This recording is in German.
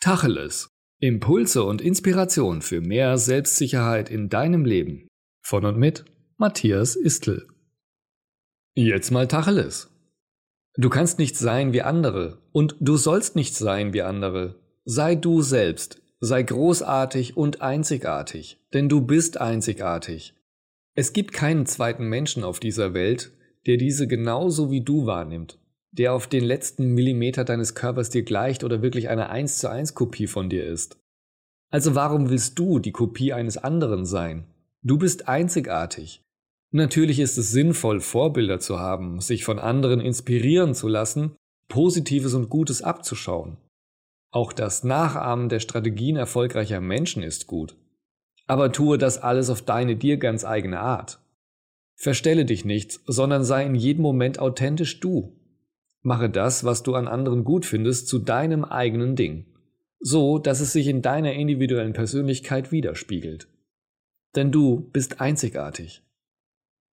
Tacheles. Impulse und Inspiration für mehr Selbstsicherheit in deinem Leben. Von und mit Matthias Istl. Jetzt mal Tacheles. Du kannst nicht sein wie andere und du sollst nicht sein wie andere. Sei du selbst, sei großartig und einzigartig, denn du bist einzigartig. Es gibt keinen zweiten Menschen auf dieser Welt, der diese genauso wie du wahrnimmt der auf den letzten Millimeter deines Körpers dir gleicht oder wirklich eine 1 zu 1 Kopie von dir ist. Also warum willst du die Kopie eines anderen sein? Du bist einzigartig. Natürlich ist es sinnvoll, Vorbilder zu haben, sich von anderen inspirieren zu lassen, Positives und Gutes abzuschauen. Auch das Nachahmen der Strategien erfolgreicher Menschen ist gut. Aber tue das alles auf deine dir ganz eigene Art. Verstelle dich nicht, sondern sei in jedem Moment authentisch du. Mache das, was du an anderen gut findest, zu deinem eigenen Ding. So, dass es sich in deiner individuellen Persönlichkeit widerspiegelt. Denn du bist einzigartig.